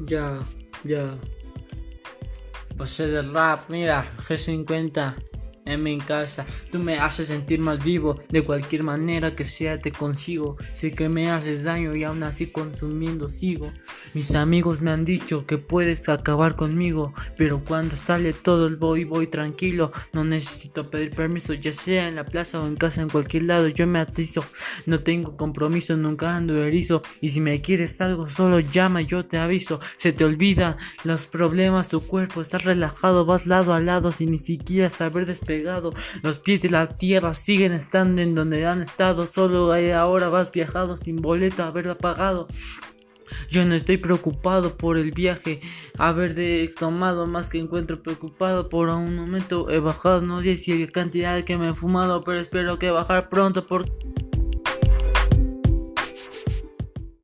Ya, ya. Pasé del rap, mira, G50 en mi casa. Tú me haces sentir más vivo, de cualquier manera que sea te consigo. Sé que me haces daño y aún así consumiendo sigo. Mis amigos me han dicho que puedes acabar conmigo, pero cuando sale todo el voy voy tranquilo. No necesito pedir permiso, ya sea en la plaza o en casa, en cualquier lado yo me atizo. No tengo compromiso, nunca ando erizo. Y si me quieres algo, solo llama, yo te aviso. Se te olvidan los problemas, tu cuerpo está relajado, vas lado a lado sin ni siquiera saber los pies de la tierra siguen estando en donde han estado. Solo ahora vas viajado sin boleto haber pagado. Yo no estoy preocupado por el viaje, haber de tomado más que encuentro preocupado por un momento he bajado, no sé si la cantidad que me he fumado, pero espero que bajar pronto porque